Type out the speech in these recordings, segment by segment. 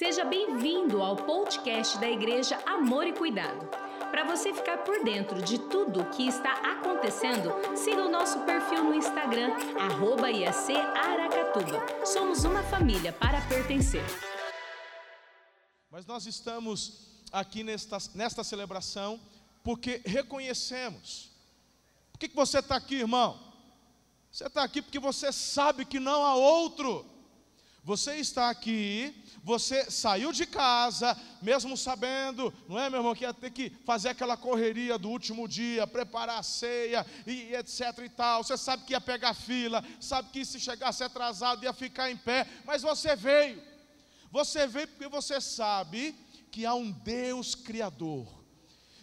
Seja bem-vindo ao podcast da Igreja Amor e Cuidado. Para você ficar por dentro de tudo o que está acontecendo, siga o nosso perfil no Instagram, arroba IAC Aracatuba. Somos uma família para pertencer. Mas nós estamos aqui nesta, nesta celebração porque reconhecemos. Por que, que você está aqui, irmão? Você está aqui porque você sabe que não há outro. Você está aqui, você saiu de casa, mesmo sabendo, não é, meu irmão, que ia ter que fazer aquela correria do último dia, preparar a ceia e etc e tal. Você sabe que ia pegar fila, sabe que se chegasse atrasado ia ficar em pé, mas você veio. Você veio porque você sabe que há um Deus criador.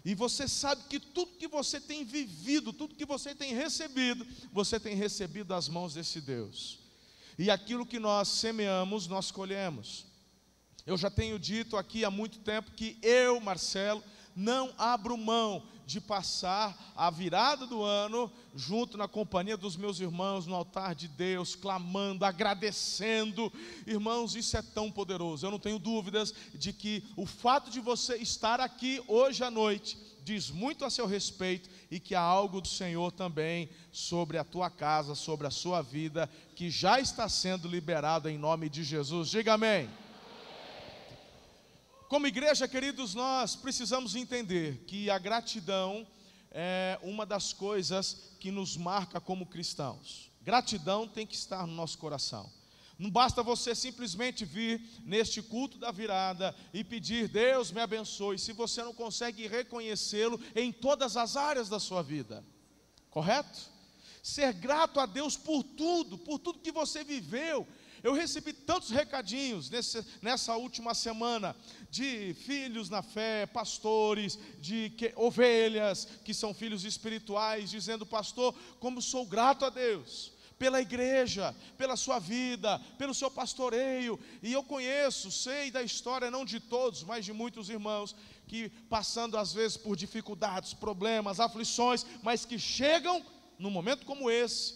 E você sabe que tudo que você tem vivido, tudo que você tem recebido, você tem recebido das mãos desse Deus. E aquilo que nós semeamos, nós colhemos. Eu já tenho dito aqui há muito tempo que eu, Marcelo, não abro mão de passar a virada do ano junto na companhia dos meus irmãos no altar de Deus, clamando, agradecendo. Irmãos, isso é tão poderoso. Eu não tenho dúvidas de que o fato de você estar aqui hoje à noite diz muito a seu respeito e que há algo do Senhor também sobre a tua casa, sobre a sua vida, que já está sendo liberado em nome de Jesus. Diga amém. Como igreja, queridos, nós precisamos entender que a gratidão é uma das coisas que nos marca como cristãos. Gratidão tem que estar no nosso coração. Não basta você simplesmente vir neste culto da virada e pedir, Deus me abençoe, se você não consegue reconhecê-lo em todas as áreas da sua vida, correto? Ser grato a Deus por tudo, por tudo que você viveu. Eu recebi tantos recadinhos nesse, nessa última semana de filhos na fé, pastores, de que, ovelhas que são filhos espirituais, dizendo, pastor, como sou grato a Deus pela igreja, pela sua vida, pelo seu pastoreio. E eu conheço, sei da história, não de todos, mas de muitos irmãos, que passando às vezes por dificuldades, problemas, aflições, mas que chegam num momento como esse,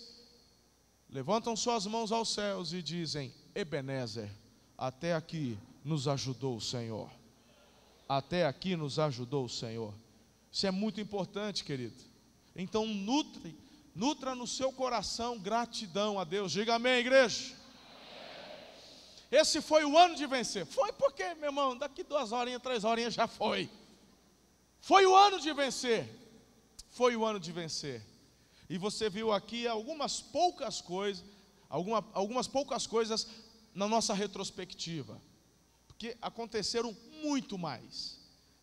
levantam suas mãos aos céus e dizem: Ebenezer, até aqui nos ajudou o Senhor. Até aqui nos ajudou o Senhor. Isso é muito importante, querido. Então, nutre Nutra no seu coração gratidão a Deus. Diga amém, igreja. Esse foi o ano de vencer. Foi porque, meu irmão, daqui duas horinhas, três horinhas já foi. Foi o ano de vencer. Foi o ano de vencer. E você viu aqui algumas poucas coisas, alguma, algumas poucas coisas na nossa retrospectiva. Porque aconteceram muito mais.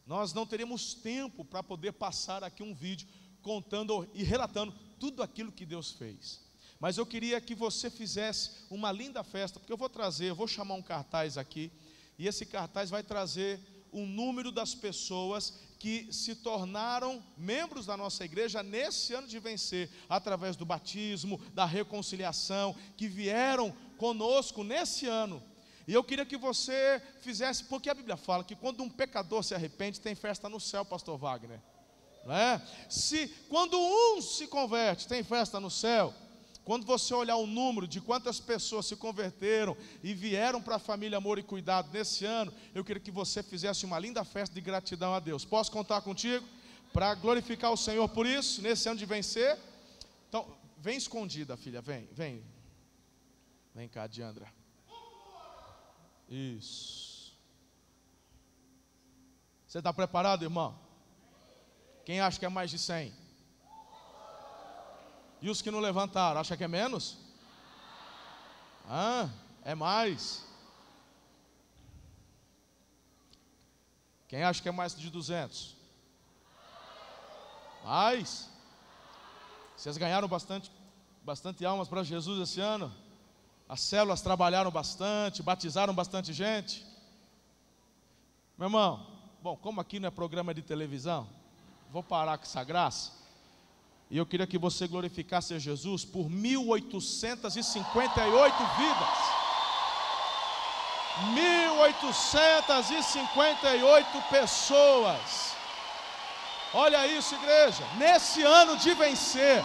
Nós não teremos tempo para poder passar aqui um vídeo contando e relatando tudo aquilo que Deus fez. Mas eu queria que você fizesse uma linda festa, porque eu vou trazer, eu vou chamar um cartaz aqui, e esse cartaz vai trazer o número das pessoas que se tornaram membros da nossa igreja nesse ano de vencer, através do batismo, da reconciliação, que vieram conosco nesse ano. E eu queria que você fizesse, porque a Bíblia fala que quando um pecador se arrepende, tem festa no céu, pastor Wagner. É? Se quando um se converte, tem festa no céu. Quando você olhar o número de quantas pessoas se converteram e vieram para a família Amor e Cuidado nesse ano, eu queria que você fizesse uma linda festa de gratidão a Deus. Posso contar contigo para glorificar o Senhor por isso, nesse ano de vencer? Então, vem escondida, filha, vem, vem. Vem cá, Diandra. Isso. Você está preparado, irmão? Quem acha que é mais de 100? E os que não levantaram, acha que é menos? Ah, é mais. Quem acha que é mais de 200? Mais. Vocês ganharam bastante, bastante almas para Jesus esse ano? As células trabalharam bastante, batizaram bastante gente. Meu irmão, bom, como aqui não é programa de televisão, vou parar com essa graça. E eu queria que você glorificasse a Jesus por 1858 vidas. 1858 pessoas. Olha isso, igreja. Nesse ano de vencer,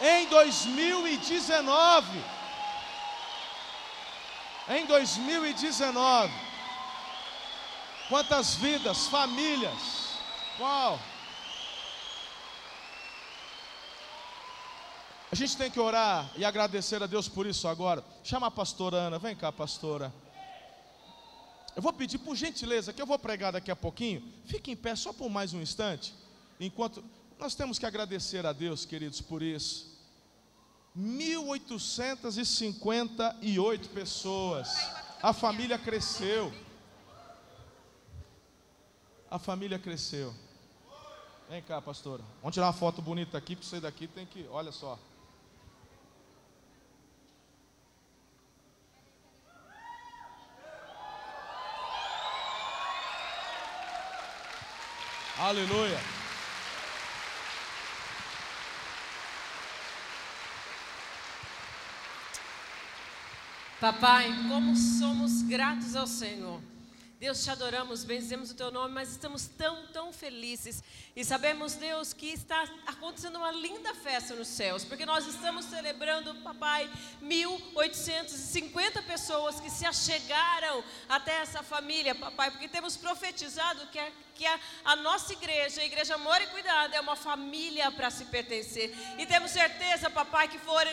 em 2019, em 2019, Quantas vidas, famílias. Uau! A gente tem que orar e agradecer a Deus por isso agora. Chama a pastora Ana, vem cá, pastora. Eu vou pedir por gentileza que eu vou pregar daqui a pouquinho. Fique em pé só por mais um instante. Enquanto nós temos que agradecer a Deus, queridos, por isso. 1858 pessoas. A família cresceu. A família cresceu. Vem cá, pastora. Vamos tirar uma foto bonita aqui, porque você daqui tem que, olha só. Aleluia. Papai, como somos gratos ao Senhor. Deus, te adoramos, benzemos o teu nome, mas estamos tão, tão felizes. E sabemos, Deus, que está acontecendo uma linda festa nos céus, porque nós estamos celebrando, papai, 1.850 pessoas que se achegaram até essa família, papai, porque temos profetizado que a, que a, a nossa igreja, a Igreja Amor e Cuidado, é uma família para se pertencer. E temos certeza, papai, que foram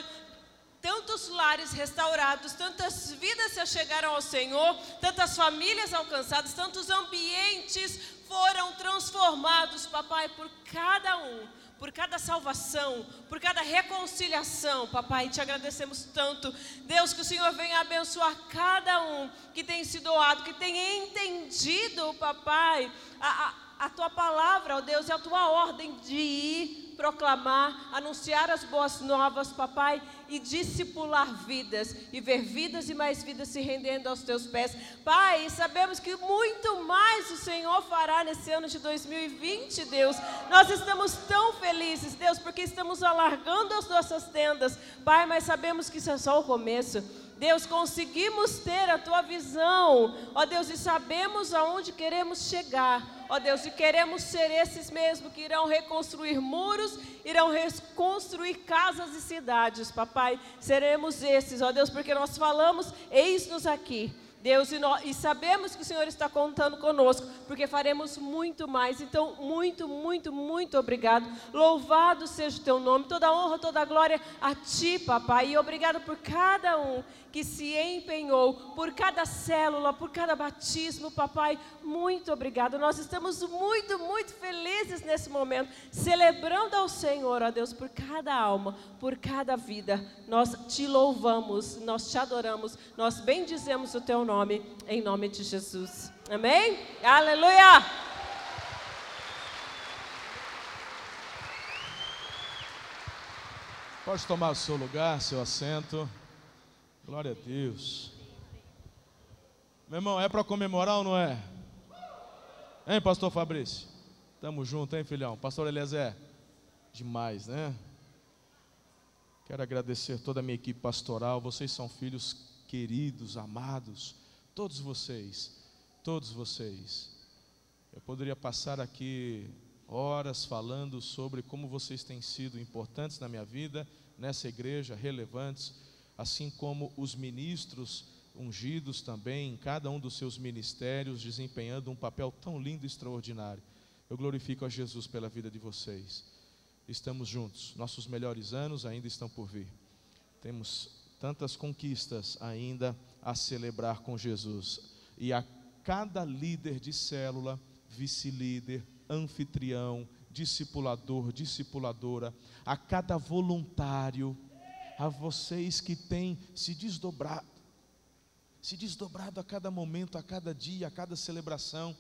tantos lares restaurados, tantas vidas se achegaram ao Senhor, tantas famílias alcançadas, tantos ambientes foram transformados, papai, por cada um, por cada salvação, por cada reconciliação, papai, te agradecemos tanto. Deus, que o Senhor venha abençoar cada um que tem se doado, que tem entendido, papai, a, a, a tua palavra, ó Deus, e a tua ordem de ir proclamar, anunciar as boas novas, papai, e discipular vidas, e ver vidas e mais vidas se rendendo aos teus pés. Pai, sabemos que muito mais o Senhor fará nesse ano de 2020, Deus. Nós estamos tão felizes, Deus, porque estamos alargando as nossas tendas, Pai, mas sabemos que isso é só o começo. Deus, conseguimos ter a tua visão, ó Deus, e sabemos aonde queremos chegar, ó Deus, e queremos ser esses mesmo que irão reconstruir muros, irão reconstruir casas e cidades, papai. Seremos esses, ó Deus, porque nós falamos, eis-nos aqui. Deus, e, nós, e, sabemos que o Senhor está contando conosco, porque faremos muito mais. Então, muito, muito, muito obrigado. Louvado seja o teu nome, toda honra, toda glória a ti, papai. E obrigado por cada um que se empenhou, por cada célula, por cada batismo, papai. Muito obrigado. Nós estamos muito, muito felizes nesse momento, celebrando ao Senhor, ó Deus, por cada alma, por cada vida. Nós te louvamos, nós te adoramos, nós bendizemos o teu nome nome, em nome de Jesus. Amém? Aleluia! Pode tomar o seu lugar, seu assento. Glória a Deus. Meu irmão, é para comemorar ou não é? Hein, pastor Fabrício? Tamo junto, hein, filhão? Pastor Eliezer? Demais, né? Quero agradecer toda a minha equipe pastoral. Vocês são filhos queridos, amados todos vocês, todos vocês. Eu poderia passar aqui horas falando sobre como vocês têm sido importantes na minha vida, nessa igreja, relevantes, assim como os ministros ungidos também, em cada um dos seus ministérios, desempenhando um papel tão lindo e extraordinário. Eu glorifico a Jesus pela vida de vocês. Estamos juntos, nossos melhores anos ainda estão por vir. Temos tantas conquistas ainda a celebrar com Jesus. E a cada líder de célula, vice-líder, anfitrião, discipulador, discipuladora, a cada voluntário, a vocês que têm se desdobrado, se desdobrado a cada momento, a cada dia, a cada celebração.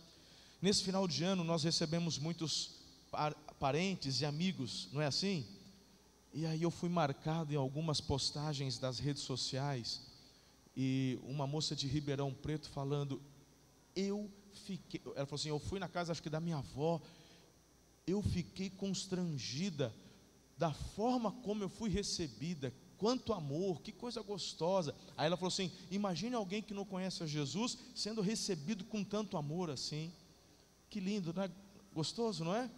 Nesse final de ano nós recebemos muitos parentes e amigos, não é assim? E aí eu fui marcado em algumas postagens das redes sociais e uma moça de Ribeirão Preto falando, eu fiquei, ela falou assim, eu fui na casa acho que da minha avó, eu fiquei constrangida da forma como eu fui recebida, quanto amor, que coisa gostosa. Aí ela falou assim: imagine alguém que não conhece a Jesus sendo recebido com tanto amor assim. Que lindo, não é? Gostoso, não é?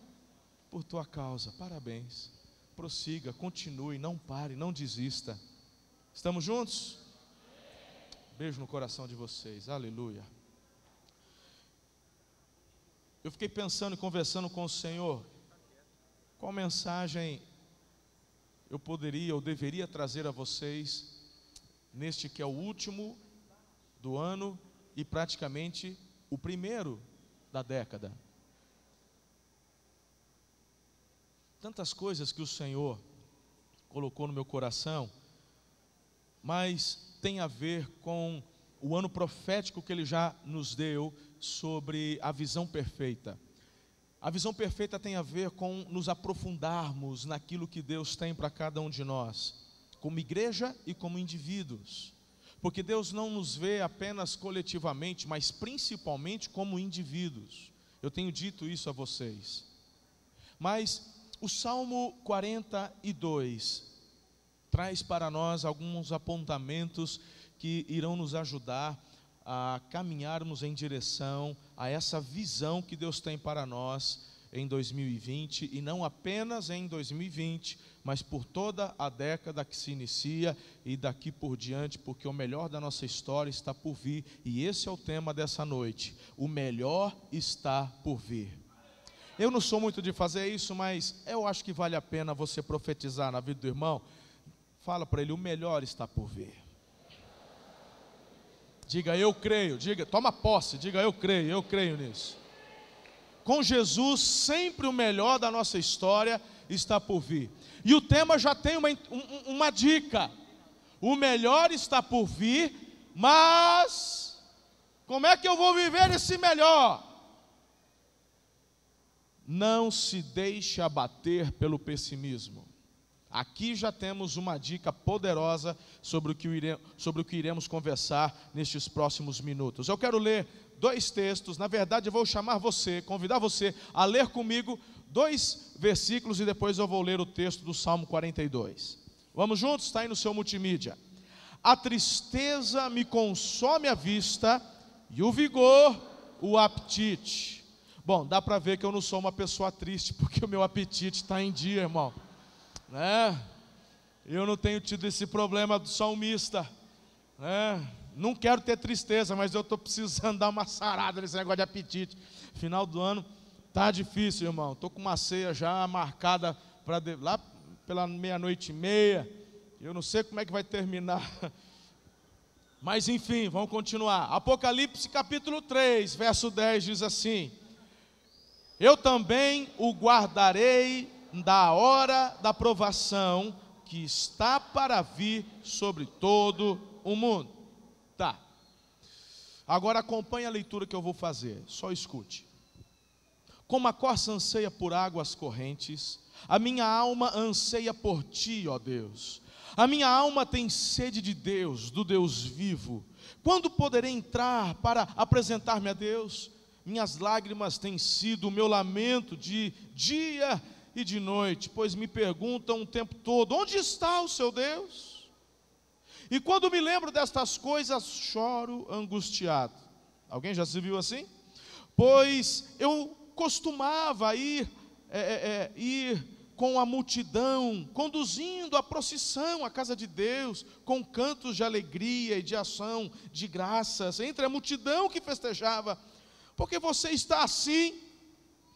Por tua causa, parabéns. Prossiga, continue, não pare, não desista. Estamos juntos? Beijo no coração de vocês, aleluia. eu fiquei pensando e conversando com o Senhor, qual mensagem eu poderia ou deveria trazer a vocês neste que é o último do ano e praticamente o primeiro da década. Tantas coisas que o Senhor colocou no meu coração, mas tem a ver com o ano profético que Ele já nos deu sobre a visão perfeita. A visão perfeita tem a ver com nos aprofundarmos naquilo que Deus tem para cada um de nós, como igreja e como indivíduos. Porque Deus não nos vê apenas coletivamente, mas principalmente como indivíduos. Eu tenho dito isso a vocês. Mas o Salmo 42 traz para nós alguns apontamentos que irão nos ajudar a caminharmos em direção a essa visão que Deus tem para nós em 2020 e não apenas em 2020, mas por toda a década que se inicia e daqui por diante, porque o melhor da nossa história está por vir e esse é o tema dessa noite. O melhor está por vir. Eu não sou muito de fazer isso, mas eu acho que vale a pena você profetizar na vida do irmão. Fala para ele: o melhor está por vir. Diga eu creio, diga, toma posse, diga eu creio, eu creio nisso. Com Jesus, sempre o melhor da nossa história está por vir. E o tema já tem uma, uma dica: o melhor está por vir, mas como é que eu vou viver esse melhor? Não se deixe abater pelo pessimismo. Aqui já temos uma dica poderosa sobre o, que iremos, sobre o que iremos conversar nestes próximos minutos. Eu quero ler dois textos, na verdade eu vou chamar você, convidar você a ler comigo dois versículos e depois eu vou ler o texto do Salmo 42. Vamos juntos? Está aí no seu multimídia. A tristeza me consome a vista e o vigor o apetite. Bom, dá para ver que eu não sou uma pessoa triste, porque o meu apetite está em dia, irmão né? Eu não tenho tido esse problema do salmista, né? Não quero ter tristeza, mas eu estou precisando dar uma sarada nesse negócio de apetite. Final do ano tá difícil, irmão. Estou com uma ceia já marcada para lá pela meia-noite e meia. Eu não sei como é que vai terminar. Mas enfim, vamos continuar. Apocalipse capítulo 3, verso 10 diz assim: Eu também o guardarei da hora da provação que está para vir sobre todo o mundo. Tá. Agora acompanhe a leitura que eu vou fazer, só escute. Como a corça anseia por águas correntes, a minha alma anseia por ti, ó Deus. A minha alma tem sede de Deus, do Deus vivo. Quando poderei entrar para apresentar-me a Deus? Minhas lágrimas têm sido o meu lamento de dia e de noite, pois me perguntam o tempo todo: onde está o seu Deus? E quando me lembro destas coisas, choro angustiado. Alguém já se viu assim? Pois eu costumava ir, é, é, é, ir com a multidão, conduzindo a procissão à casa de Deus, com cantos de alegria e de ação de graças, entre a multidão que festejava, porque você está assim,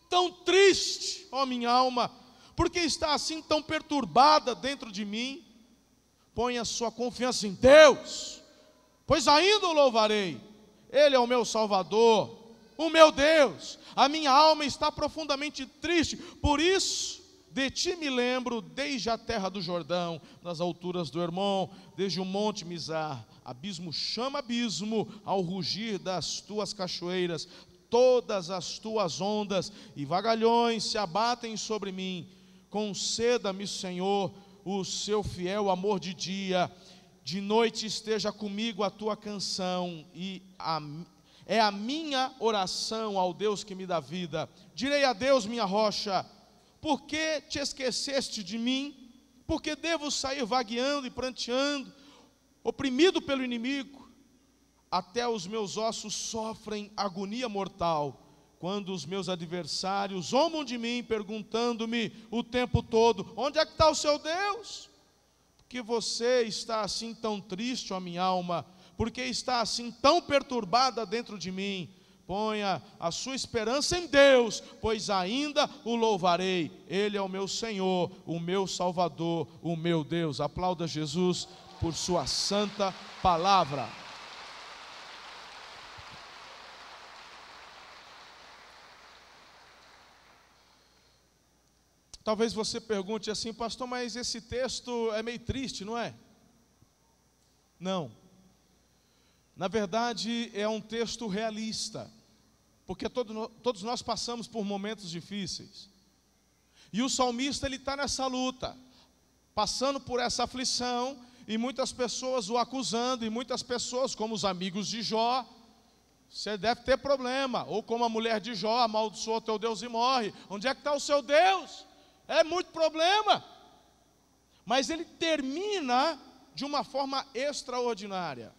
tão triste, ó minha alma, porque está assim tão perturbada dentro de mim? Põe a sua confiança em Deus, pois ainda o louvarei, Ele é o meu Salvador, o meu Deus, a minha alma está profundamente triste, por isso de ti me lembro desde a terra do Jordão, nas alturas do Hermon, desde o monte Mizar. Abismo chama abismo ao rugir das tuas cachoeiras todas as tuas ondas e vagalhões se abatem sobre mim. Conceda-me, Senhor, o seu fiel amor de dia. De noite esteja comigo a tua canção e a, é a minha oração ao Deus que me dá vida. Direi a Deus, minha rocha, por que te esqueceste de mim? Porque devo sair vagueando e pranteando, oprimido pelo inimigo? Até os meus ossos sofrem agonia mortal, quando os meus adversários zombam de mim, perguntando-me o tempo todo: onde é que está o seu Deus? Porque você está assim tão triste, ó minha alma, porque está assim tão perturbada dentro de mim, Ponha a sua esperança em Deus, pois ainda o louvarei. Ele é o meu Senhor, o meu Salvador, o meu Deus. Aplauda Jesus por sua santa palavra. Talvez você pergunte assim, pastor, mas esse texto é meio triste, não é? Não. Na verdade, é um texto realista, porque todo, todos nós passamos por momentos difíceis. E o salmista ele está nessa luta, passando por essa aflição, e muitas pessoas o acusando, e muitas pessoas, como os amigos de Jó, você deve ter problema, ou como a mulher de Jó, amaldiçoa teu Deus e morre. Onde é que está o seu Deus? É muito problema. Mas ele termina de uma forma extraordinária.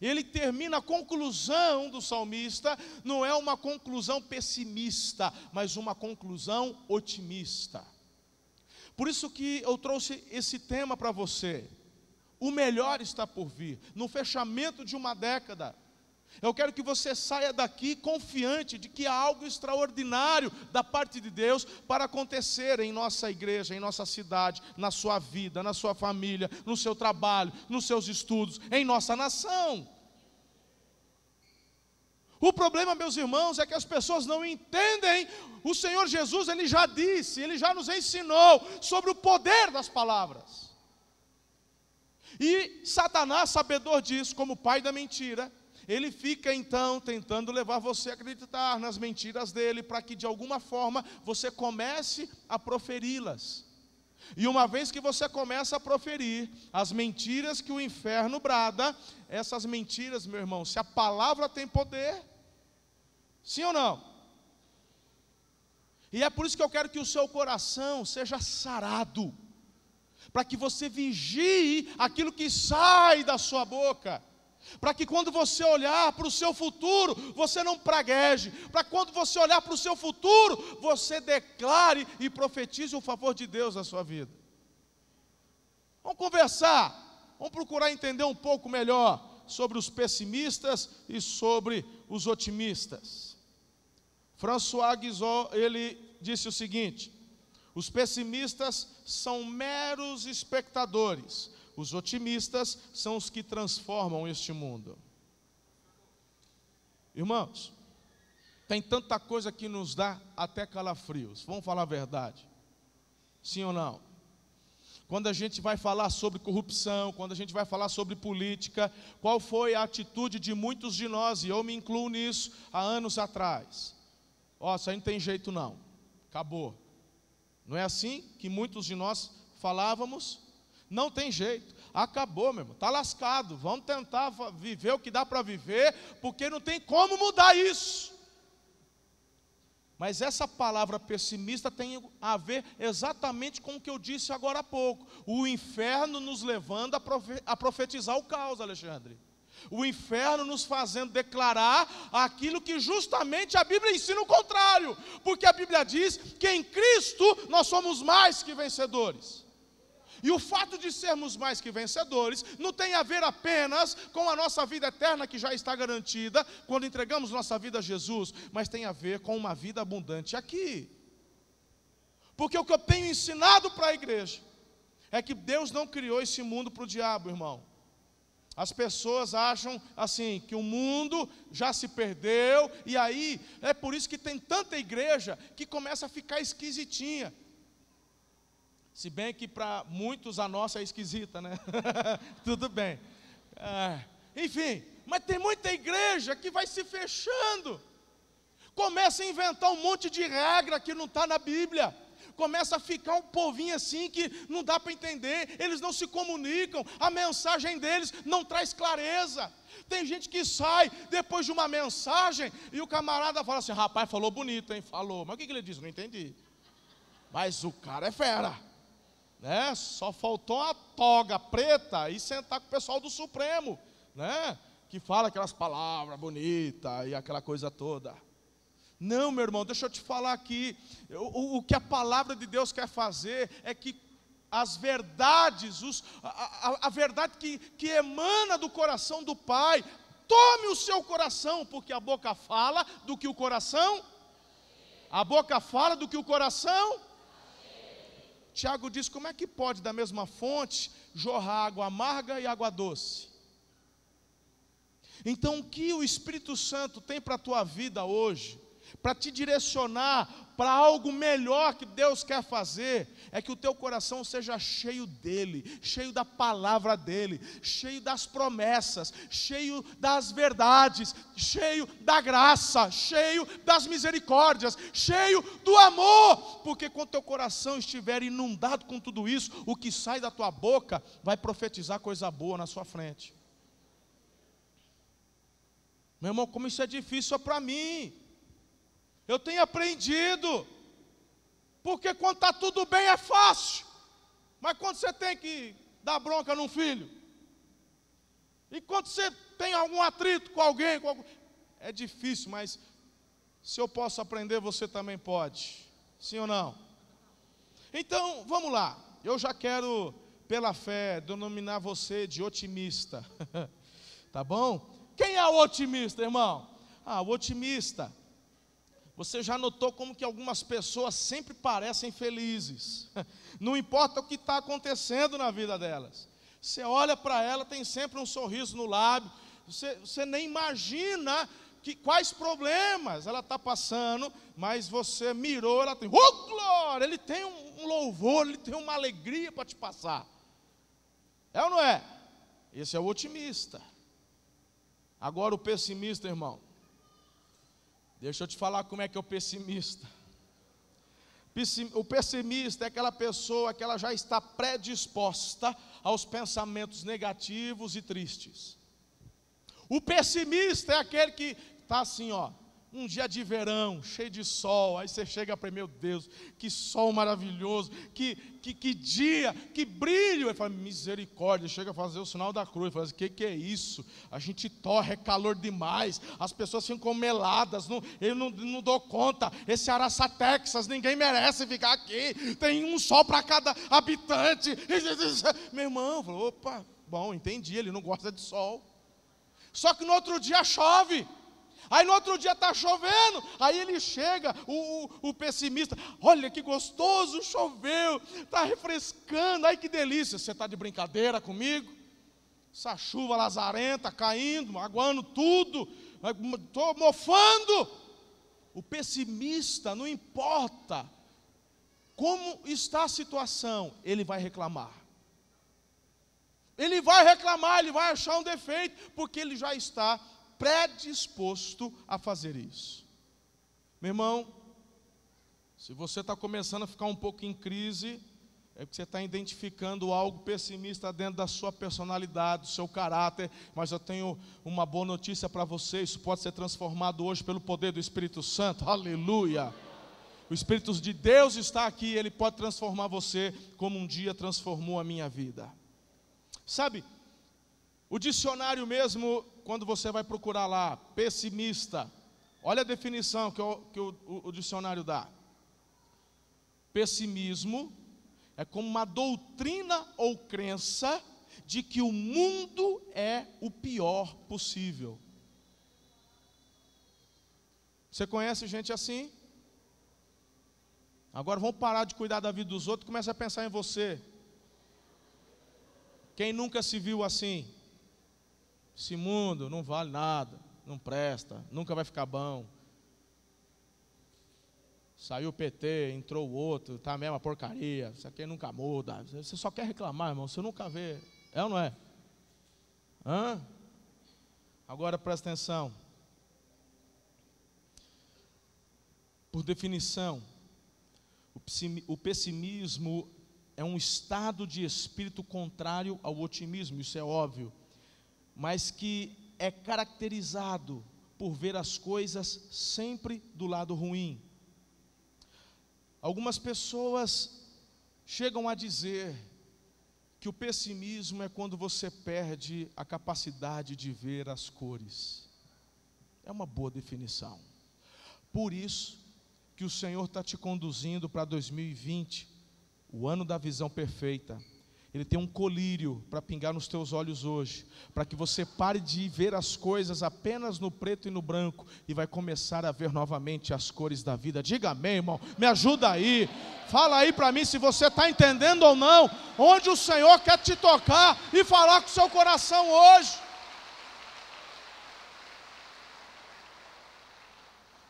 Ele termina a conclusão do salmista, não é uma conclusão pessimista, mas uma conclusão otimista. Por isso que eu trouxe esse tema para você. O melhor está por vir. No fechamento de uma década, eu quero que você saia daqui confiante de que há algo extraordinário da parte de Deus para acontecer em nossa igreja, em nossa cidade, na sua vida, na sua família, no seu trabalho, nos seus estudos, em nossa nação. O problema, meus irmãos, é que as pessoas não entendem. O Senhor Jesus, ele já disse, ele já nos ensinou sobre o poder das palavras. E Satanás, sabedor disso, como pai da mentira, ele fica então tentando levar você a acreditar nas mentiras dele, para que de alguma forma você comece a proferi-las. E uma vez que você começa a proferir as mentiras que o inferno brada, essas mentiras, meu irmão, se a palavra tem poder, sim ou não? E é por isso que eu quero que o seu coração seja sarado, para que você vigie aquilo que sai da sua boca para que quando você olhar para o seu futuro, você não pragueje, para quando você olhar para o seu futuro, você declare e profetize o favor de Deus na sua vida. Vamos conversar, vamos procurar entender um pouco melhor sobre os pessimistas e sobre os otimistas. François Guizot, ele disse o seguinte: os pessimistas são meros espectadores, os otimistas são os que transformam este mundo. Irmãos, tem tanta coisa que nos dá até calafrios, vamos falar a verdade. Sim ou não? Quando a gente vai falar sobre corrupção, quando a gente vai falar sobre política, qual foi a atitude de muitos de nós, e eu me incluo nisso, há anos atrás? Ó, oh, isso aí não tem jeito não, acabou. Não é assim que muitos de nós falávamos? Não tem jeito. Acabou, meu irmão. Está lascado. Vamos tentar viver o que dá para viver, porque não tem como mudar isso. Mas essa palavra pessimista tem a ver exatamente com o que eu disse agora há pouco. O inferno nos levando a profetizar o caos, Alexandre. O inferno nos fazendo declarar aquilo que justamente a Bíblia ensina o contrário. Porque a Bíblia diz que em Cristo nós somos mais que vencedores. E o fato de sermos mais que vencedores não tem a ver apenas com a nossa vida eterna que já está garantida quando entregamos nossa vida a Jesus, mas tem a ver com uma vida abundante aqui. Porque o que eu tenho ensinado para a igreja é que Deus não criou esse mundo para o diabo, irmão. As pessoas acham assim que o mundo já se perdeu e aí é por isso que tem tanta igreja que começa a ficar esquisitinha. Se bem que para muitos a nossa é esquisita, né? Tudo bem. É, enfim, mas tem muita igreja que vai se fechando. Começa a inventar um monte de regra que não está na Bíblia. Começa a ficar um povinho assim que não dá para entender, eles não se comunicam, a mensagem deles não traz clareza. Tem gente que sai depois de uma mensagem e o camarada fala assim: rapaz, falou bonito, hein? Falou, mas o que, que ele disse? Não entendi. Mas o cara é fera né? Só faltou uma toga preta e sentar com o pessoal do Supremo, né? Que fala aquelas palavras bonitas e aquela coisa toda. Não, meu irmão, deixa eu te falar aqui. O, o que a palavra de Deus quer fazer é que as verdades, os, a, a, a verdade que, que emana do coração do Pai, tome o seu coração, porque a boca fala do que o coração. A boca fala do que o coração. Tiago diz: como é que pode da mesma fonte jorrar água amarga e água doce? Então, o que o Espírito Santo tem para a tua vida hoje, para te direcionar para algo melhor que Deus quer fazer, é que o teu coração seja cheio dele, cheio da palavra dele, cheio das promessas, cheio das verdades, cheio da graça, cheio das misericórdias, cheio do amor, porque quando teu coração estiver inundado com tudo isso, o que sai da tua boca vai profetizar coisa boa na sua frente. Meu irmão, como isso é difícil para mim. Eu tenho aprendido. Porque quando está tudo bem é fácil. Mas quando você tem que dar bronca num filho, e quando você tem algum atrito com alguém, com algum... é difícil, mas se eu posso aprender, você também pode. Sim ou não? Então, vamos lá. Eu já quero, pela fé, denominar você de otimista. tá bom? Quem é o otimista, irmão? Ah, o otimista. Você já notou como que algumas pessoas sempre parecem felizes. Não importa o que está acontecendo na vida delas. Você olha para ela, tem sempre um sorriso no lábio. Você, você nem imagina que, quais problemas ela está passando, mas você mirou, ela tem, oh glória, ele tem um, um louvor, ele tem uma alegria para te passar. É ou não é? Esse é o otimista. Agora o pessimista, irmão. Deixa eu te falar como é que é o pessimista. O pessimista é aquela pessoa que ela já está predisposta aos pensamentos negativos e tristes. O pessimista é aquele que está assim, ó, um dia de verão, cheio de sol, aí você chega para meu Deus, que sol maravilhoso, que, que, que dia, que brilho. Ele fala, misericórdia, chega a fazer o sinal da cruz, fala, o que, que é isso? A gente torre, é calor demais, as pessoas ficam meladas, não, eu não, não dou conta, esse Araçá, Texas, ninguém merece ficar aqui, tem um sol para cada habitante. Meu irmão falou, opa, bom, entendi, ele não gosta de sol. Só que no outro dia chove. Aí no outro dia está chovendo, aí ele chega, o, o, o, pessimista, olha que gostoso, choveu, está refrescando, ai que delícia, você está de brincadeira comigo? Essa chuva lazarenta caindo, magoando tudo, estou mofando. O pessimista, não importa como está a situação, ele vai reclamar. Ele vai reclamar, ele vai achar um defeito, porque ele já está predisposto a fazer isso. Meu irmão, se você está começando a ficar um pouco em crise, é porque você está identificando algo pessimista dentro da sua personalidade, do seu caráter, mas eu tenho uma boa notícia para você: isso pode ser transformado hoje pelo poder do Espírito Santo, aleluia. O Espírito de Deus está aqui, ele pode transformar você como um dia transformou a minha vida. Sabe, o dicionário mesmo, quando você vai procurar lá, pessimista, olha a definição que, o, que o, o, o dicionário dá. Pessimismo é como uma doutrina ou crença de que o mundo é o pior possível. Você conhece gente assim? Agora vamos parar de cuidar da vida dos outros e começa a pensar em você. Quem nunca se viu assim? Esse mundo não vale nada, não presta, nunca vai ficar bom. Saiu o PT, entrou o outro, tá a mesma porcaria, isso aqui nunca muda. Você só quer reclamar, irmão, você nunca vê. É ou não é? Hã? Agora presta atenção. Por definição, o pessimismo é um estado de espírito contrário ao otimismo, isso é óbvio mas que é caracterizado por ver as coisas sempre do lado ruim. Algumas pessoas chegam a dizer que o pessimismo é quando você perde a capacidade de ver as cores. É uma boa definição. Por isso que o Senhor está te conduzindo para 2020, o ano da visão perfeita Ele tem um colírio para pingar nos teus olhos hoje, para que você pare de ver as coisas apenas no preto e no branco e vai começar a ver novamente as cores da vida. Diga amém, irmão. Me ajuda aí. Fala aí para mim se você está entendendo ou não, onde o Senhor quer te tocar e falar com o seu coração hoje.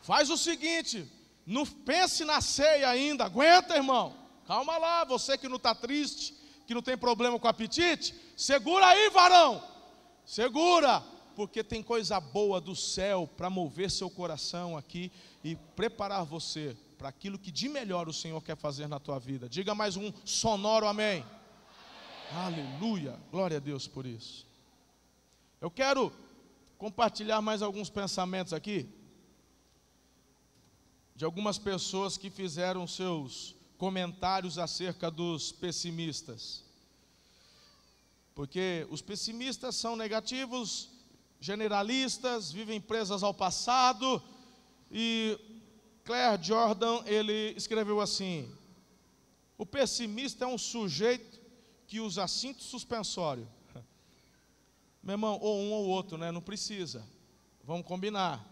Faz o seguinte, não pense na ceia ainda, aguenta, irmão. Calma lá, você que não está triste que não tem problema com apetite, segura aí, varão. Segura, porque tem coisa boa do céu para mover seu coração aqui e preparar você para aquilo que de melhor o Senhor quer fazer na tua vida. Diga mais um sonoro amém. amém. Aleluia. Glória a Deus por isso. Eu quero compartilhar mais alguns pensamentos aqui de algumas pessoas que fizeram seus comentários acerca dos pessimistas. Porque os pessimistas são negativos, generalistas, vivem presas ao passado, e Claire Jordan, ele escreveu assim: O pessimista é um sujeito que usa cinto suspensório. Meu irmão, ou um ou outro, né? Não precisa. Vamos combinar.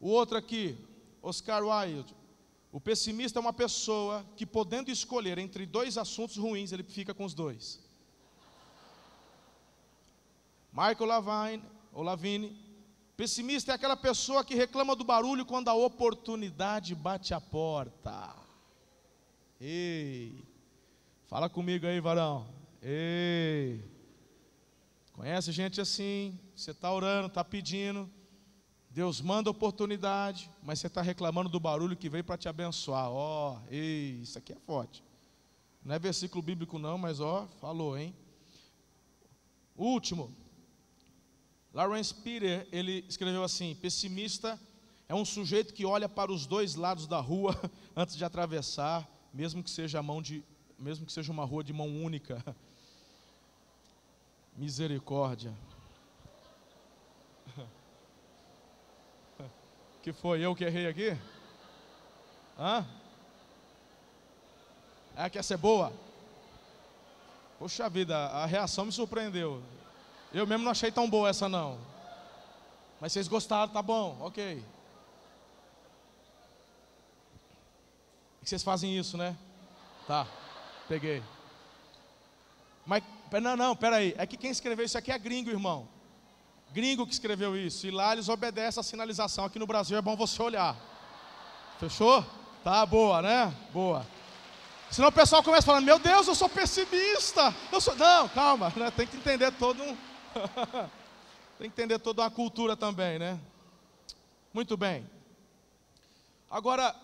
O outro aqui, Oscar Wilde. O pessimista é uma pessoa que, podendo escolher entre dois assuntos ruins, ele fica com os dois. Michael Lavine, ou Lavine, pessimista é aquela pessoa que reclama do barulho quando a oportunidade bate a porta. Ei, fala comigo aí, varão. Ei, conhece gente assim? Você está orando, está pedindo, Deus manda oportunidade, mas você está reclamando do barulho que veio para te abençoar. Ó, oh, isso aqui é forte. Não é versículo bíblico não, mas ó, falou, hein? Último. Lawrence Peter, ele escreveu assim: pessimista é um sujeito que olha para os dois lados da rua antes de atravessar, mesmo que seja mão de, mesmo que seja uma rua de mão única. Misericórdia. Que foi eu que errei aqui? Hã? É, quer ser boa? Poxa vida, a reação me surpreendeu. Eu mesmo não achei tão boa essa não. Mas vocês gostaram, tá bom, ok. Vocês fazem isso, né? Tá, peguei. Mas, não, não, peraí. É que quem escreveu isso aqui é gringo, irmão gringo que escreveu isso. E lá eles obedecem a sinalização. Aqui no Brasil é bom você olhar. Fechou? Tá boa, né? Boa. Senão o pessoal começa falando: Meu Deus, eu sou pessimista. Eu sou... Não, calma, né? tem que entender todo um. tem que entender toda uma cultura também, né? Muito bem. Agora,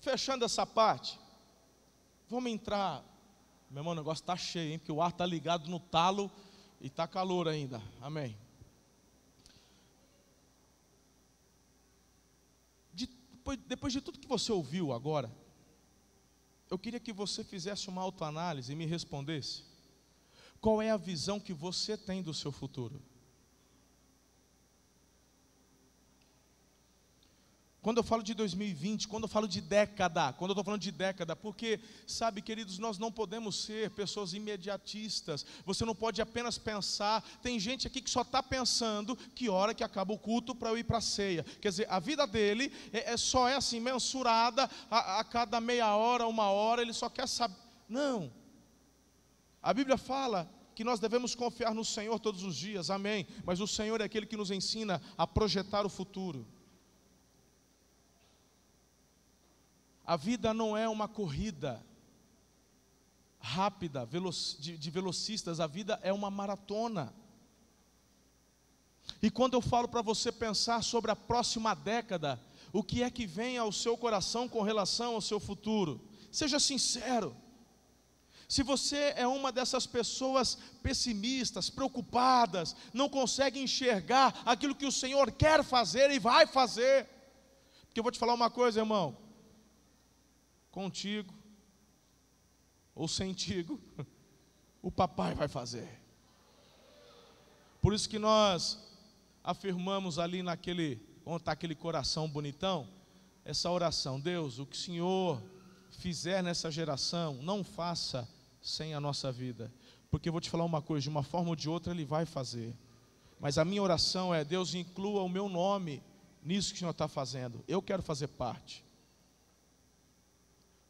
fechando essa parte, vamos entrar. Meu irmão, o negócio está cheio, hein? Porque o ar está ligado no talo e está calor ainda. Amém. De, depois, depois de tudo que você ouviu agora, eu queria que você fizesse uma autoanálise e me respondesse. Qual é a visão que você tem do seu futuro? Quando eu falo de 2020, quando eu falo de década, quando eu estou falando de década, porque, sabe, queridos, nós não podemos ser pessoas imediatistas. Você não pode apenas pensar. Tem gente aqui que só está pensando que hora que acaba o culto para eu ir para a ceia. Quer dizer, a vida dele é, é só é assim, mensurada a, a cada meia hora, uma hora, ele só quer saber. Não. A Bíblia fala que nós devemos confiar no Senhor todos os dias, amém. Mas o Senhor é aquele que nos ensina a projetar o futuro. A vida não é uma corrida rápida, de velocistas, a vida é uma maratona. E quando eu falo para você pensar sobre a próxima década, o que é que vem ao seu coração com relação ao seu futuro? Seja sincero. Se você é uma dessas pessoas pessimistas, preocupadas, não consegue enxergar aquilo que o Senhor quer fazer e vai fazer, porque eu vou te falar uma coisa, irmão contigo ou sentigo, o papai vai fazer. Por isso que nós afirmamos ali naquele, onde está aquele coração bonitão, essa oração: Deus, o que o Senhor fizer nessa geração, não faça sem a nossa vida. Porque eu vou te falar uma coisa, de uma forma ou de outra ele vai fazer. Mas a minha oração é: Deus inclua o meu nome nisso que o Senhor está fazendo. Eu quero fazer parte.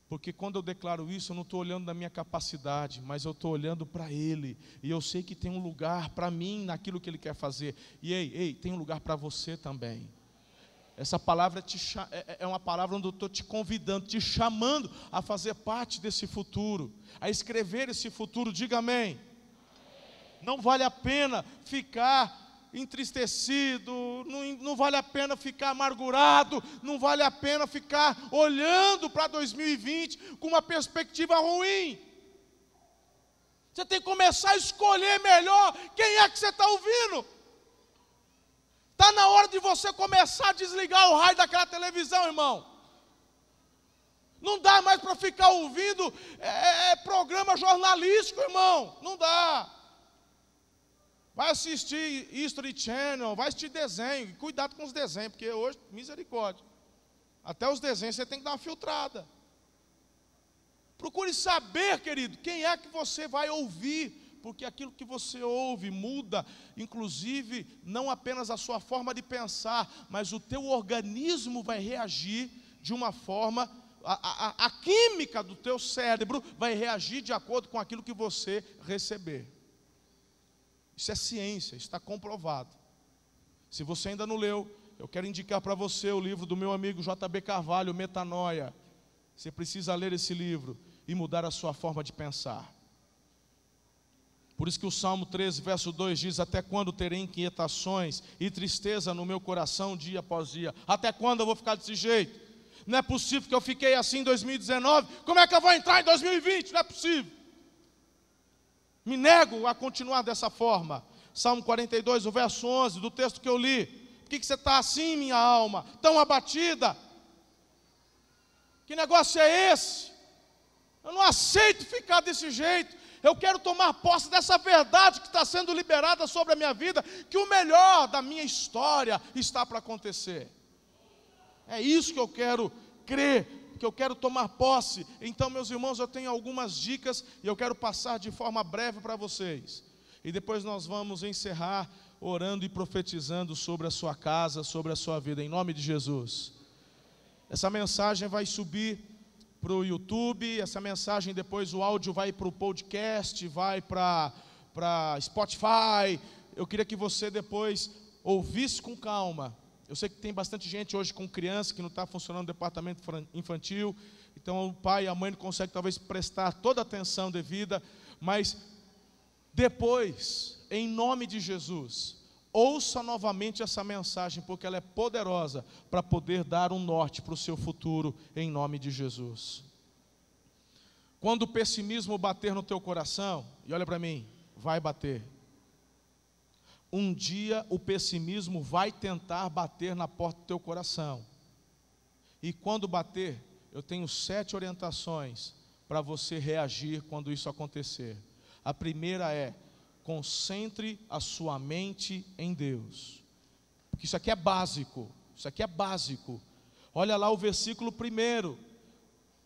Porque quando eu declaro isso, eu não estou olhando da minha capacidade, mas eu estou olhando para Ele. E eu sei que tem um lugar para mim naquilo que Ele quer fazer. E ei, ei, tem um lugar para você também. Essa palavra te, é, é, é uma palavra onde eu estou te convidando, te chamando a fazer parte desse futuro, a escrever esse futuro. Diga amém. Não vale a pena ficar entristecido, não, não, vale a pena ficar amargurado, não vale a pena ficar olhando para 2020 com uma perspectiva ruim. Você tem que começar a escolher melhor quem é que você está ouvindo. Está na hora de você começar a desligar o raio daquela televisão, irmão. Não dá mais para ficar ouvindo é, é, programa jornalístico, irmão. Não dá. Vai assistir History Channel, vai assistir desenho. Cuidado com os desenhos, porque hoje, misericórdia. Até os desenhos você tem que dar uma filtrada. Procure saber, querido, quem é que você vai ouvir porque aquilo que você ouve muda, inclusive, não apenas a sua forma de pensar, mas o teu organismo vai reagir de uma forma, a, a, a química do teu cérebro vai reagir de acordo com aquilo que você receber. Isso é ciência, está comprovado. Se você ainda não leu, eu quero indicar para você o livro do meu amigo JB Carvalho, Metanoia. Você precisa ler esse livro e mudar a sua forma de pensar. Por isso que o Salmo 13, verso 2 diz: Até quando terei inquietações e tristeza no meu coração dia após dia? Até quando eu vou ficar desse jeito? Não é possível que eu fiquei assim em 2019. Como é que eu vou entrar em 2020? Não é possível. Me nego a continuar dessa forma. Salmo 42, o verso 11 do texto que eu li. Por que, que você está assim, minha alma? Tão abatida? Que negócio é esse? Eu não aceito ficar desse jeito eu quero tomar posse dessa verdade que está sendo liberada sobre a minha vida, que o melhor da minha história está para acontecer. É isso que eu quero crer, que eu quero tomar posse. Então, meus irmãos, eu tenho algumas dicas e eu quero passar de forma breve para vocês. E depois nós vamos encerrar orando e profetizando sobre a sua casa, sobre a sua vida, em nome de Jesus. Essa mensagem vai subir para o YouTube, essa mensagem depois o áudio vai para o podcast, vai para Spotify. Eu queria que você depois ouvisse com calma. Eu sei que tem bastante gente hoje com criança que não está funcionando o departamento infantil, então o pai e a mãe não conseguem talvez prestar toda a atenção devida, mas depois, em nome de Jesus, ouça novamente essa mensagem, porque ela é poderosa para poder dar um norte para o seu futuro, em nome de Jesus. Quando o pessimismo bater no teu coração, e olha para mim, vai bater. Um dia o pessimismo vai tentar bater na porta do teu coração. E quando bater, eu tenho sete orientações para você reagir quando isso acontecer. A primeira é: concentre a sua mente em Deus. Porque isso aqui é básico. Isso aqui é básico. Olha lá o versículo primeiro.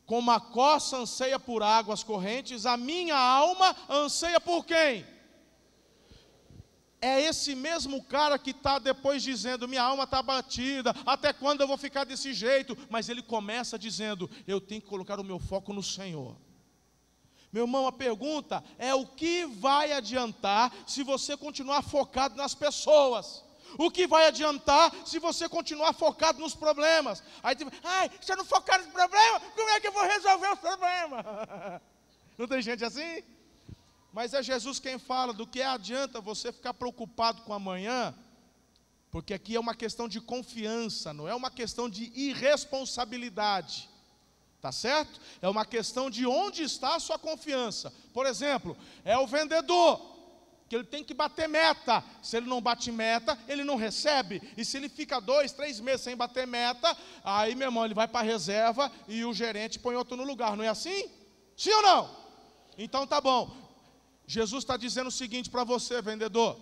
Como a coça anseia por águas correntes, a minha alma anseia por quem? É esse mesmo cara que está depois dizendo: minha alma está batida, até quando eu vou ficar desse jeito? Mas ele começa dizendo: eu tenho que colocar o meu foco no Senhor. Meu irmão, a pergunta é: o que vai adiantar se você continuar focado nas pessoas? O que vai adiantar se você continuar focado nos problemas? Aí tipo, ai, se eu não focar nos problemas, como é que eu vou resolver os problemas? Não tem gente assim? Mas é Jesus quem fala do que adianta você ficar preocupado com amanhã, porque aqui é uma questão de confiança, não é uma questão de irresponsabilidade. Tá certo? É uma questão de onde está a sua confiança. Por exemplo, é o vendedor, que ele tem que bater meta. Se ele não bate meta, ele não recebe. E se ele fica dois, três meses sem bater meta, aí, meu irmão, ele vai para a reserva e o gerente põe outro no lugar. Não é assim? Sim ou não? Então tá bom. Jesus está dizendo o seguinte para você, vendedor: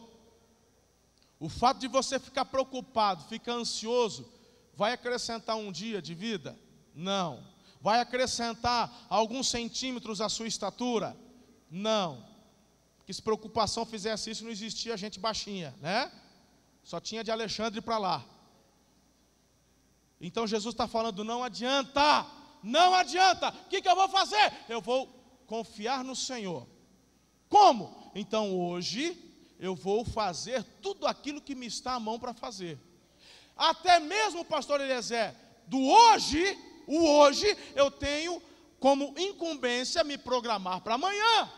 o fato de você ficar preocupado, ficar ansioso, vai acrescentar um dia de vida? Não vai acrescentar alguns centímetros à sua estatura? Não. Porque se preocupação fizesse isso, não existia gente baixinha, né? Só tinha de Alexandre para lá. Então Jesus está falando: não adianta, não adianta. O que, que eu vou fazer? Eu vou confiar no Senhor. Como? Então hoje eu vou fazer tudo aquilo que me está à mão para fazer. Até mesmo, pastor Eliezer, do hoje, o hoje, eu tenho como incumbência me programar para amanhã.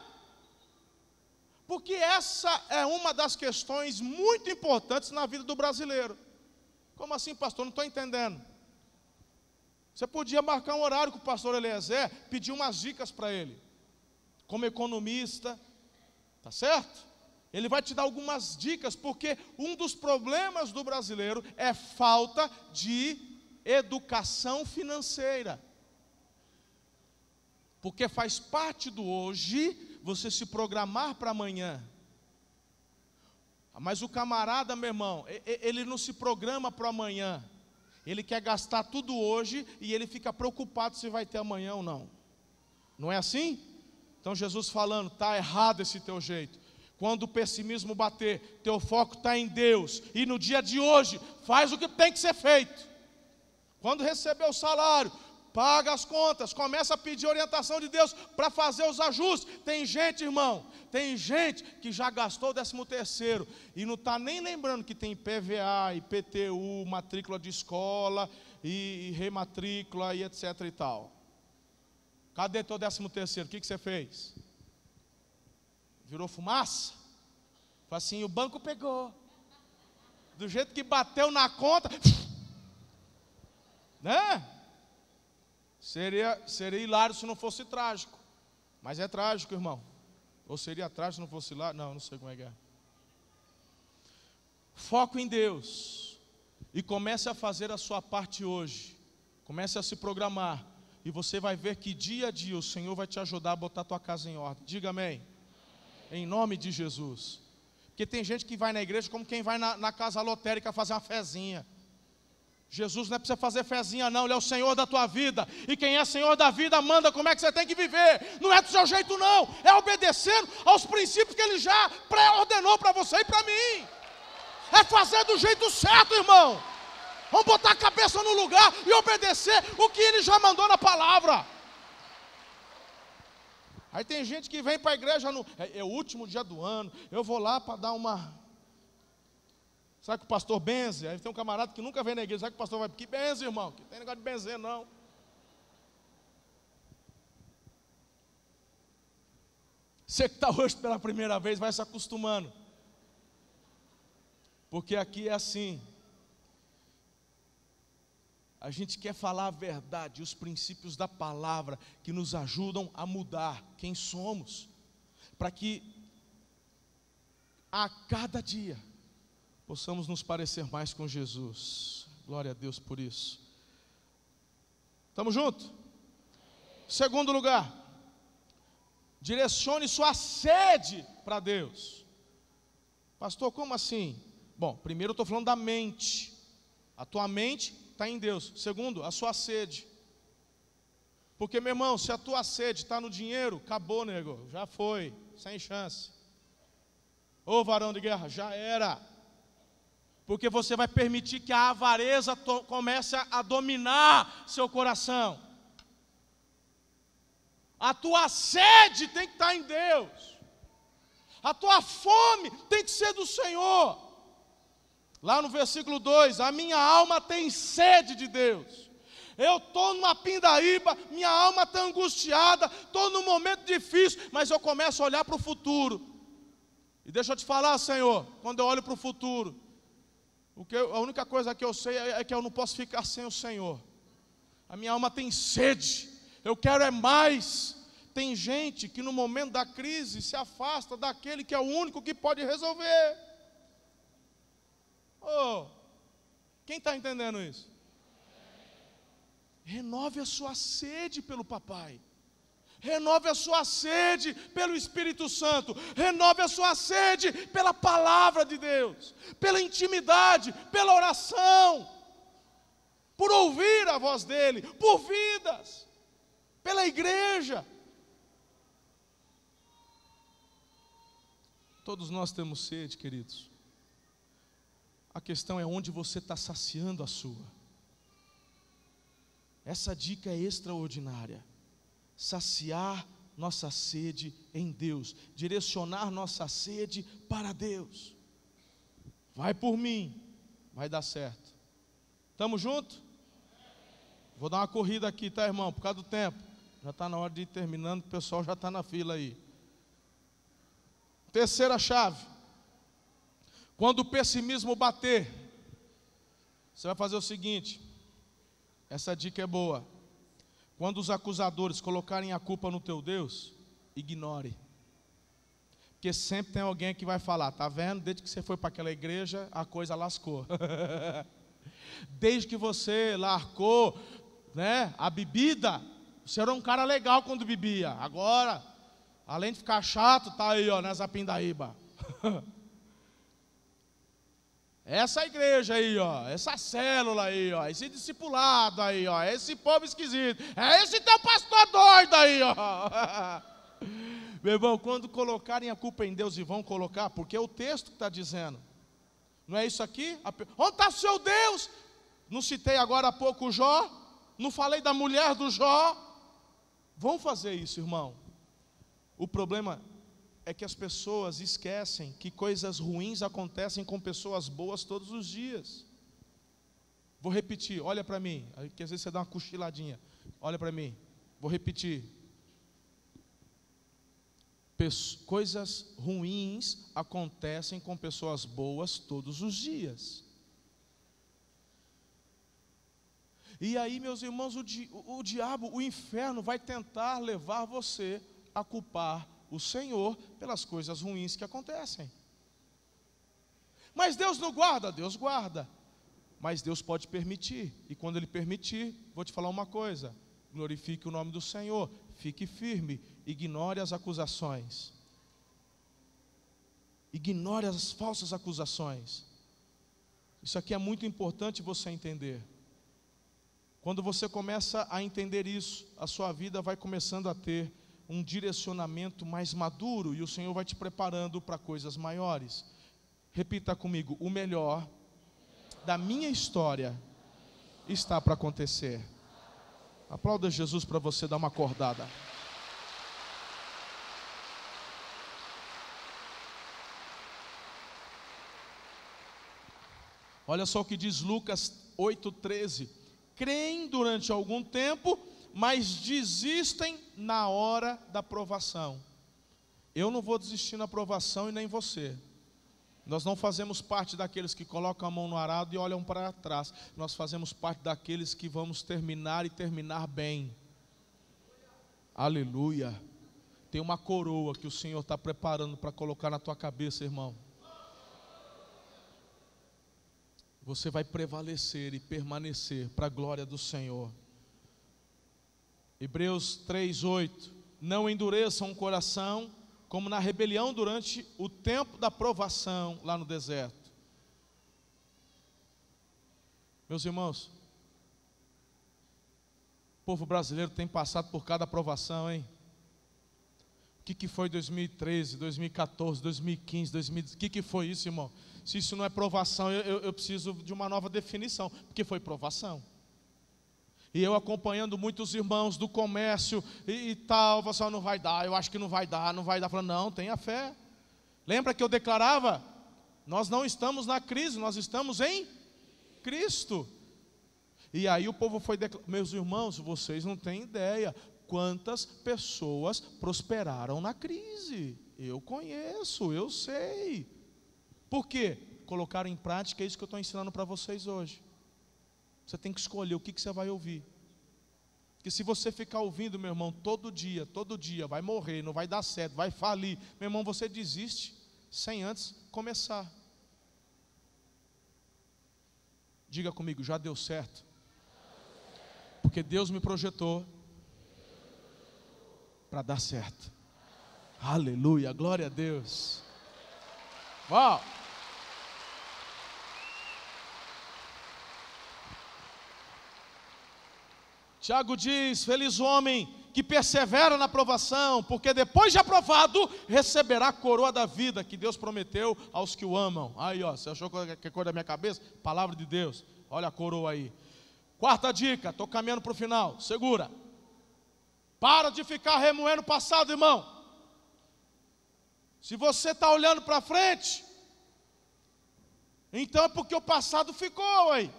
Porque essa é uma das questões muito importantes na vida do brasileiro. Como assim, pastor? Não estou entendendo. Você podia marcar um horário com o pastor Eliezer, pedir umas dicas para ele, como economista, tá certo? Ele vai te dar algumas dicas, porque um dos problemas do brasileiro é falta de educação financeira. Porque faz parte do hoje você se programar para amanhã. Mas o camarada, meu irmão, ele não se programa para amanhã. Ele quer gastar tudo hoje e ele fica preocupado se vai ter amanhã ou não. Não é assim? Então Jesus falando, tá errado esse teu jeito. Quando o pessimismo bater, teu foco está em Deus. E no dia de hoje, faz o que tem que ser feito. Quando receber o salário, paga as contas, começa a pedir orientação de Deus para fazer os ajustes. Tem gente, irmão, tem gente que já gastou o décimo terceiro e não está nem lembrando que tem PVA, IPTU, matrícula de escola e, e rematrícula e etc e tal. Cadê teu décimo terceiro? O que, que você fez? virou fumaça. Foi assim, o banco pegou. Do jeito que bateu na conta, né? Seria, seria hilário se não fosse trágico. Mas é trágico, irmão. Ou seria trágico se não fosse hilário? Não, não sei como é que é. Foco em Deus. E comece a fazer a sua parte hoje. Comece a se programar. E você vai ver que dia a dia o Senhor vai te ajudar a botar a tua casa em ordem. Diga amém em nome de Jesus. Porque tem gente que vai na igreja como quem vai na, na casa lotérica fazer uma fezinha. Jesus não é para você fazer fezinha, não, Ele é o Senhor da tua vida. E quem é Senhor da vida manda como é que você tem que viver. Não é do seu jeito, não. É obedecendo aos princípios que Ele já pré-ordenou para você e para mim. É fazer do jeito certo, irmão. Vamos botar a cabeça no lugar e obedecer o que Ele já mandou na palavra. Aí tem gente que vem para a igreja, no, é, é, o último dia do ano, eu vou lá para dar uma. Sabe que o pastor benze? Aí tem um camarada que nunca vem na igreja, sabe que o pastor vai, que benze, irmão, que tem negócio de benzer, não. Você que está hoje pela primeira vez, vai se acostumando. Porque aqui é assim. A gente quer falar a verdade, os princípios da palavra que nos ajudam a mudar quem somos, para que a cada dia possamos nos parecer mais com Jesus. Glória a Deus por isso. Estamos juntos? Segundo lugar, direcione sua sede para Deus. Pastor, como assim? Bom, primeiro eu estou falando da mente. A tua mente está em Deus. Segundo, a sua sede. Porque, meu irmão, se a tua sede está no dinheiro, acabou, nego. Já foi, sem chance. Ô varão de guerra, já era. Porque você vai permitir que a avareza comece a dominar seu coração. A tua sede tem que estar tá em Deus. A tua fome tem que ser do Senhor. Lá no versículo 2: A minha alma tem sede de Deus. Eu estou numa pindaíba, minha alma está angustiada, estou num momento difícil, mas eu começo a olhar para o futuro. E deixa eu te falar, Senhor, quando eu olho para o futuro, o que a única coisa que eu sei é, é que eu não posso ficar sem o Senhor. A minha alma tem sede, eu quero é mais. Tem gente que no momento da crise se afasta daquele que é o único que pode resolver. Oh, quem está entendendo isso? Renove a sua sede pelo papai. Renove a sua sede pelo Espírito Santo. Renove a sua sede pela palavra de Deus, pela intimidade, pela oração, por ouvir a voz dele, por vidas, pela igreja. Todos nós temos sede, queridos. A questão é onde você está saciando a sua. Essa dica é extraordinária. Saciar nossa sede em Deus, direcionar nossa sede para Deus. Vai por mim, vai dar certo. Tamo junto? Vou dar uma corrida aqui, tá, irmão? Por causa do tempo. Já está na hora de ir terminando, o pessoal já está na fila aí. Terceira chave. Quando o pessimismo bater, você vai fazer o seguinte: essa dica é boa. Quando os acusadores colocarem a culpa no teu Deus, ignore. Porque sempre tem alguém que vai falar, tá vendo? Desde que você foi para aquela igreja, a coisa lascou. Desde que você largou, né, a bebida, você era um cara legal quando bebia. Agora, além de ficar chato, tá aí, ó, nessa pindaíba. Essa igreja aí, ó, essa célula aí, ó, esse discipulado aí, ó, esse povo esquisito, é esse teu pastor doido aí, ó. Meu irmão, quando colocarem a culpa em Deus e vão colocar, porque é o texto que está dizendo, não é isso aqui? Onde está seu Deus? Não citei agora há pouco o Jó? Não falei da mulher do Jó? Vão fazer isso, irmão. O problema é que as pessoas esquecem que coisas ruins acontecem com pessoas boas todos os dias. Vou repetir, olha para mim, que às vezes você dá uma cochiladinha. Olha para mim, vou repetir. coisas ruins acontecem com pessoas boas todos os dias. E aí, meus irmãos, o, di, o diabo, o inferno vai tentar levar você a culpar o Senhor pelas coisas ruins que acontecem. Mas Deus não guarda, Deus guarda. Mas Deus pode permitir, e quando Ele permitir, vou te falar uma coisa: glorifique o nome do Senhor, fique firme, ignore as acusações, ignore as falsas acusações. Isso aqui é muito importante você entender. Quando você começa a entender isso, a sua vida vai começando a ter um direcionamento mais maduro e o Senhor vai te preparando para coisas maiores. Repita comigo: o melhor da minha história está para acontecer. Aplauda Jesus para você dar uma acordada. Olha só o que diz Lucas 8,13: creem durante algum tempo, mas desistem na hora da provação. Eu não vou desistir na provação e nem você. Nós não fazemos parte daqueles que colocam a mão no arado e olham para trás. Nós fazemos parte daqueles que vamos terminar e terminar bem. Aleluia. Tem uma coroa que o Senhor está preparando para colocar na tua cabeça, irmão. Você vai prevalecer e permanecer para a glória do Senhor. Hebreus 3:8 Não endureçam o coração como na rebelião durante o tempo da provação lá no deserto. Meus irmãos, o povo brasileiro tem passado por cada provação, hein? O que, que foi 2013, 2014, 2015, 2015? O que, que foi isso, irmão? Se isso não é provação, eu, eu, eu preciso de uma nova definição, porque foi provação. E eu acompanhando muitos irmãos do comércio e, e tal, você assim, não vai dar, eu acho que não vai dar, não vai dar. Falando, não, tenha fé. Lembra que eu declarava? Nós não estamos na crise, nós estamos em Cristo. E aí o povo foi declarar, meus irmãos, vocês não têm ideia quantas pessoas prosperaram na crise. Eu conheço, eu sei. Por quê? Colocaram em prática é isso que eu estou ensinando para vocês hoje. Você tem que escolher o que, que você vai ouvir. Porque se você ficar ouvindo, meu irmão, todo dia, todo dia, vai morrer, não vai dar certo, vai falir, meu irmão, você desiste sem antes começar. Diga comigo, já deu certo. Porque Deus me projetou para dar certo. Aleluia, glória a Deus. Uau! Tiago diz: Feliz o homem que persevera na aprovação, porque depois de aprovado, receberá a coroa da vida que Deus prometeu aos que o amam. Aí, ó, você achou que é coisa da minha cabeça? Palavra de Deus. Olha a coroa aí. Quarta dica, estou caminhando para o final. Segura. Para de ficar remoendo o passado, irmão. Se você está olhando para frente, então é porque o passado ficou aí.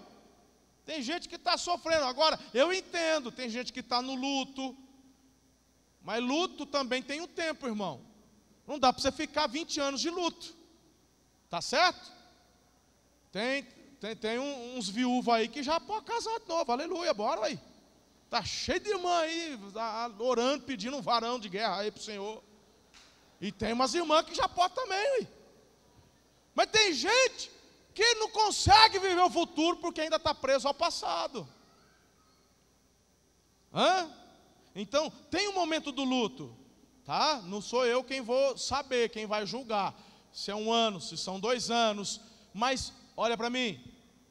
Tem gente que está sofrendo. Agora, eu entendo, tem gente que está no luto. Mas luto também tem um tempo, irmão. Não dá para você ficar 20 anos de luto. Tá certo? Tem, tem, tem uns viúvos aí que já pode casar de novo. Aleluia, bora aí. Tá cheio de irmã aí, orando, pedindo um varão de guerra aí para o Senhor. E tem umas irmãs que já pode também. Aí. Mas tem gente que não consegue viver o futuro porque ainda está preso ao passado. Hã? Então, tem um momento do luto, tá? Não sou eu quem vou saber, quem vai julgar. Se é um ano, se são dois anos, mas olha para mim,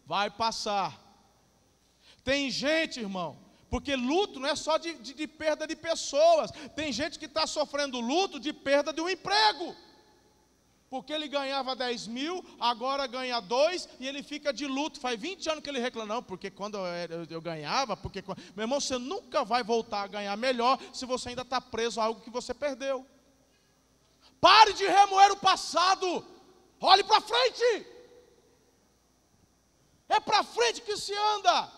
vai passar. Tem gente, irmão, porque luto não é só de, de, de perda de pessoas, tem gente que está sofrendo luto de perda de um emprego porque ele ganhava 10 mil, agora ganha 2 e ele fica de luto. Faz 20 anos que ele reclama, não, porque quando eu, eu ganhava, porque. Meu irmão, você nunca vai voltar a ganhar melhor se você ainda está preso a algo que você perdeu. Pare de remoer o passado, olhe para frente. É para frente que se anda.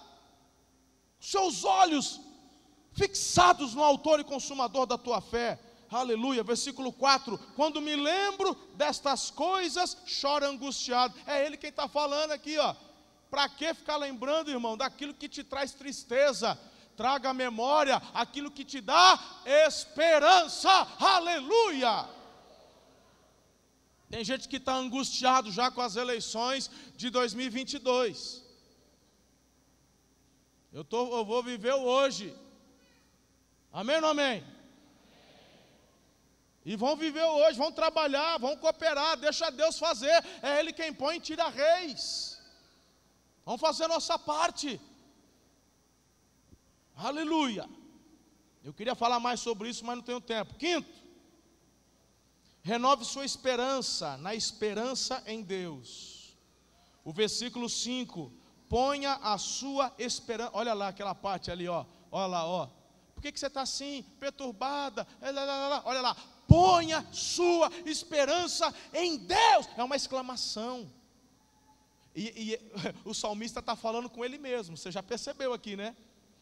Seus olhos fixados no Autor e Consumador da tua fé aleluia, versículo 4: Quando me lembro destas coisas, choro angustiado. É ele quem está falando aqui, ó. Para que ficar lembrando, irmão, daquilo que te traz tristeza? Traga à memória aquilo que te dá esperança, aleluia. Tem gente que está angustiado já com as eleições de 2022. Eu, tô, eu vou viver o hoje. Amém ou amém? E vão viver hoje, vão trabalhar, vão cooperar, deixa Deus fazer. É Ele quem põe e tira reis. Vamos fazer a nossa parte. Aleluia. Eu queria falar mais sobre isso, mas não tenho tempo. Quinto, renove sua esperança na esperança em Deus. O versículo 5: ponha a sua esperança. Olha lá aquela parte ali, ó. Olha lá, ó. Por que, que você está assim, perturbada? Olha lá, ponha sua esperança em Deus. É uma exclamação. E, e o salmista está falando com ele mesmo. Você já percebeu aqui, né?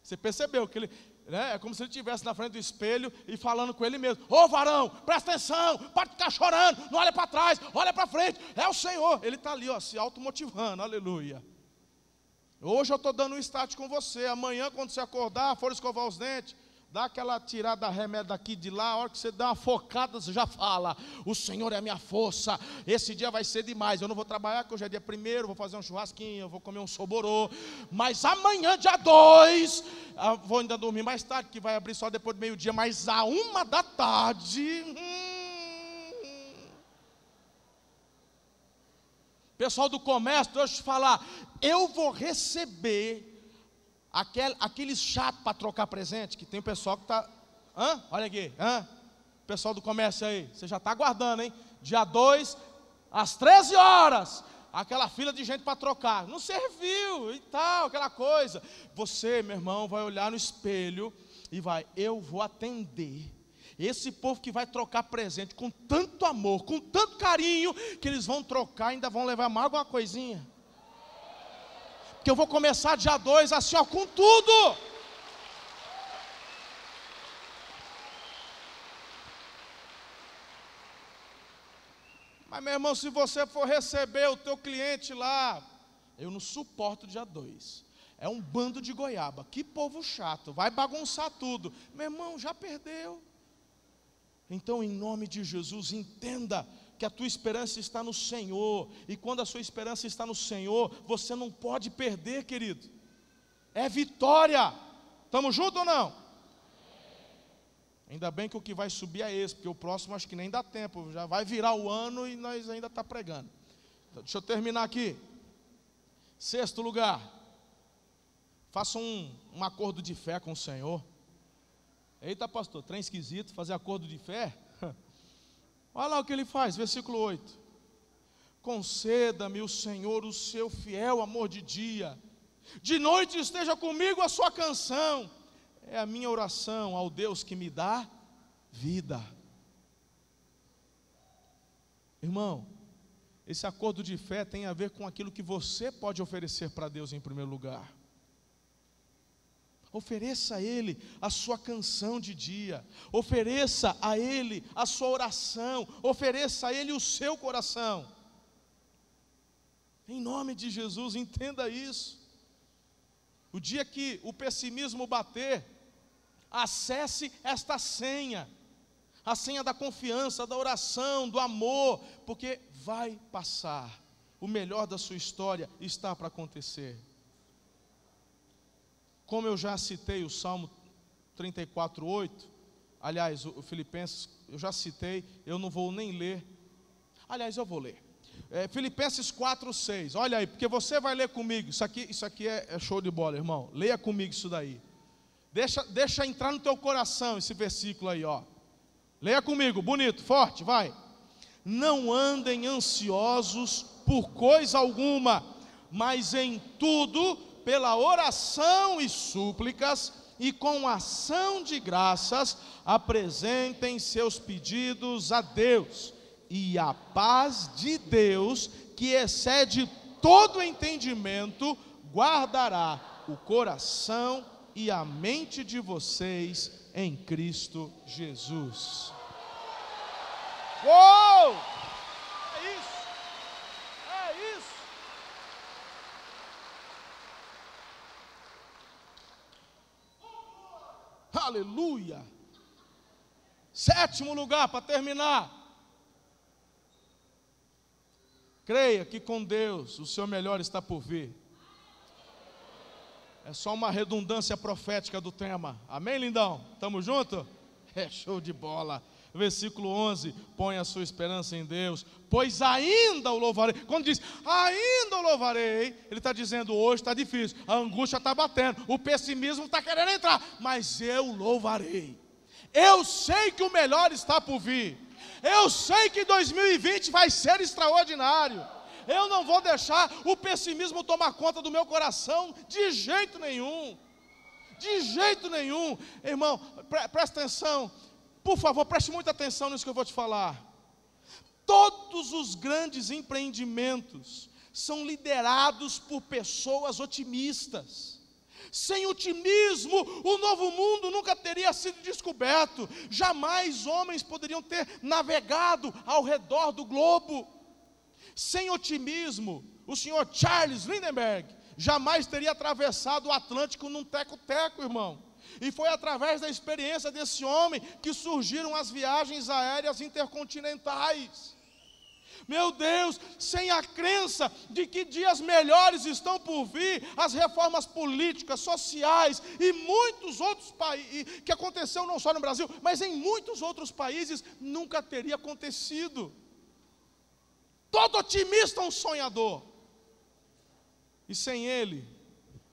Você percebeu que ele, né, é como se ele estivesse na frente do espelho e falando com ele mesmo: Ô varão, presta atenção, para de ficar chorando, não olha para trás, olha para frente, é o Senhor. Ele está ali, ó, se automotivando, aleluia. Hoje eu estou dando um start com você, amanhã, quando você acordar, for escovar os dentes, Dá aquela tirada remédio daqui de lá, a hora que você dá uma focada, você já fala: O Senhor é a minha força. Esse dia vai ser demais. Eu não vou trabalhar, porque hoje é dia primeiro, vou fazer um churrasquinho, vou comer um soborô. Mas amanhã, dia dois, vou ainda dormir mais tarde, que vai abrir só depois do meio-dia. Mas a uma da tarde. Hum, pessoal do comércio, deixa eu te falar, eu vou receber Aquele, aqueles chato para trocar presente, que tem o pessoal que está. Hã? Olha aqui, hã? Pessoal do comércio aí, você já está aguardando, hein? Dia 2, às 13 horas, aquela fila de gente para trocar. Não serviu e tal, aquela coisa. Você, meu irmão, vai olhar no espelho e vai, eu vou atender. Esse povo que vai trocar presente com tanto amor, com tanto carinho, que eles vão trocar, ainda vão levar mais alguma coisinha que eu vou começar dia 2 assim, ó, com tudo. Mas, meu irmão, se você for receber o teu cliente lá, eu não suporto dia 2. É um bando de goiaba. Que povo chato, vai bagunçar tudo. Meu irmão, já perdeu. Então, em nome de Jesus, entenda que a tua esperança está no Senhor, e quando a sua esperança está no Senhor, você não pode perder, querido. É vitória. Estamos juntos ou não? Ainda bem que o que vai subir é esse, porque o próximo acho que nem dá tempo, já vai virar o ano e nós ainda está pregando. Então, deixa eu terminar aqui. Sexto lugar, faça um, um acordo de fé com o Senhor. Eita, pastor, trem esquisito, fazer acordo de fé. Olha lá o que ele faz, versículo 8. Conceda-me o Senhor o seu fiel amor de dia, de noite esteja comigo a sua canção, é a minha oração ao Deus que me dá vida. Irmão, esse acordo de fé tem a ver com aquilo que você pode oferecer para Deus em primeiro lugar. Ofereça a Ele a sua canção de dia, ofereça a Ele a sua oração, ofereça a Ele o seu coração. Em nome de Jesus, entenda isso. O dia que o pessimismo bater, acesse esta senha, a senha da confiança, da oração, do amor, porque vai passar. O melhor da sua história está para acontecer. Como eu já citei o Salmo 34, 8, aliás, o, Filipenses, eu já citei, eu não vou nem ler. Aliás, eu vou ler. É, Filipenses 4, 6. Olha aí, porque você vai ler comigo. Isso aqui, isso aqui é, é, show de bola, irmão. Leia comigo isso daí. Deixa, deixa entrar no teu coração esse versículo aí, ó. Leia comigo, bonito, forte, vai. Não andem ansiosos por coisa alguma, mas em tudo pela oração e súplicas e com ação de graças apresentem seus pedidos a Deus, e a paz de Deus, que excede todo entendimento, guardará o coração e a mente de vocês em Cristo Jesus. Uou! Aleluia. Sétimo lugar, para terminar. Creia que com Deus o seu melhor está por vir. É só uma redundância profética do tema. Amém, lindão? Tamo junto? É show de bola. Versículo 11: põe a sua esperança em Deus, pois ainda o louvarei. Quando diz ainda o louvarei, ele está dizendo hoje está difícil, a angústia está batendo, o pessimismo está querendo entrar, mas eu louvarei. Eu sei que o melhor está por vir. Eu sei que 2020 vai ser extraordinário. Eu não vou deixar o pessimismo tomar conta do meu coração de jeito nenhum. De jeito nenhum. Irmão, pre presta atenção. Por favor, preste muita atenção nisso que eu vou te falar. Todos os grandes empreendimentos são liderados por pessoas otimistas. Sem otimismo, o novo mundo nunca teria sido descoberto, jamais homens poderiam ter navegado ao redor do globo. Sem otimismo, o senhor Charles Lindbergh jamais teria atravessado o Atlântico num teco-teco, irmão. E foi através da experiência desse homem que surgiram as viagens aéreas intercontinentais. Meu Deus, sem a crença de que dias melhores estão por vir, as reformas políticas, sociais e muitos outros países, que aconteceu não só no Brasil, mas em muitos outros países, nunca teria acontecido. Todo otimista é um sonhador. E sem ele,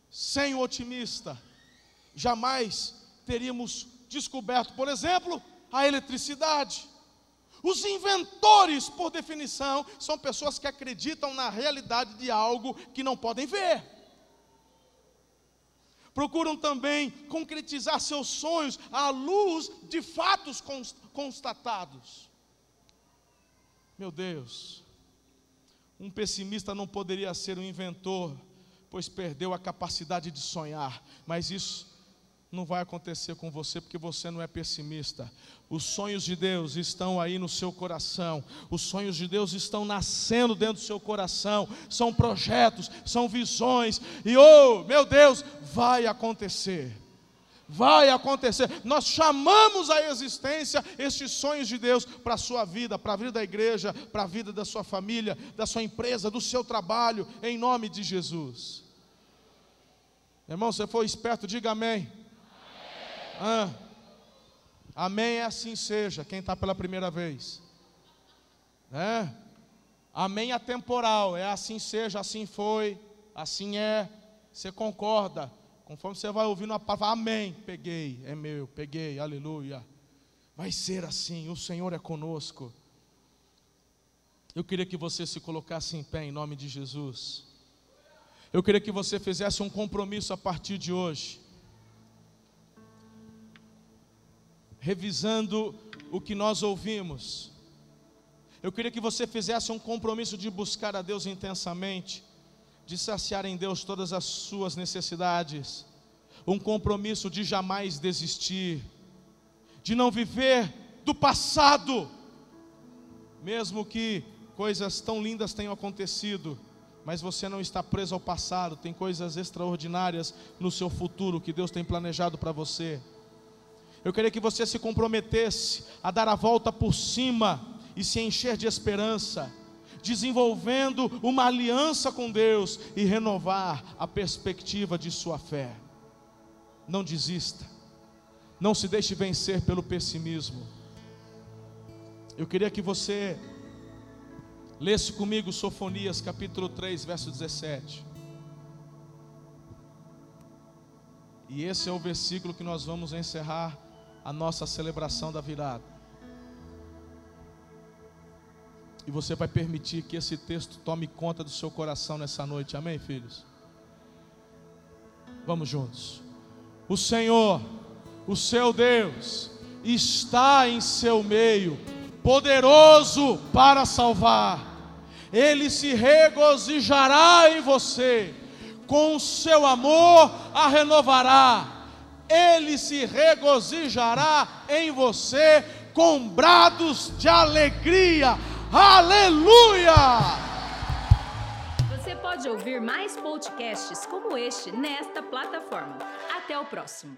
sem o otimista, jamais teríamos descoberto, por exemplo, a eletricidade. Os inventores, por definição, são pessoas que acreditam na realidade de algo que não podem ver. Procuram também concretizar seus sonhos à luz de fatos constatados. Meu Deus, um pessimista não poderia ser um inventor, pois perdeu a capacidade de sonhar, mas isso não vai acontecer com você porque você não é pessimista. Os sonhos de Deus estão aí no seu coração. Os sonhos de Deus estão nascendo dentro do seu coração. São projetos, são visões. E oh, meu Deus, vai acontecer. Vai acontecer. Nós chamamos à existência estes sonhos de Deus para a sua vida, para a vida da igreja, para a vida da sua família, da sua empresa, do seu trabalho, em nome de Jesus. Irmão, você foi esperto, diga amém. Ah, amém, é assim seja. Quem está pela primeira vez, é. Amém atemporal, é assim seja, assim foi, assim é. Você concorda? Conforme você vai ouvindo a palavra, amém, peguei, é meu, peguei, aleluia. Vai ser assim, o Senhor é conosco. Eu queria que você se colocasse em pé em nome de Jesus. Eu queria que você fizesse um compromisso a partir de hoje. Revisando o que nós ouvimos. Eu queria que você fizesse um compromisso de buscar a Deus intensamente, de saciar em Deus todas as suas necessidades, um compromisso de jamais desistir, de não viver do passado, mesmo que coisas tão lindas tenham acontecido, mas você não está preso ao passado, tem coisas extraordinárias no seu futuro que Deus tem planejado para você. Eu queria que você se comprometesse a dar a volta por cima e se encher de esperança, desenvolvendo uma aliança com Deus e renovar a perspectiva de sua fé. Não desista, não se deixe vencer pelo pessimismo. Eu queria que você lesse comigo Sofonias capítulo 3, verso 17. E esse é o versículo que nós vamos encerrar a nossa celebração da virada. E você vai permitir que esse texto tome conta do seu coração nessa noite. Amém, filhos? Vamos juntos. O Senhor, o seu Deus, está em seu meio, poderoso para salvar. Ele se regozijará em você, com o seu amor a renovará. Ele se regozijará em você com brados de alegria Aleluia! Você pode ouvir mais podcasts como este nesta plataforma. Até o próximo.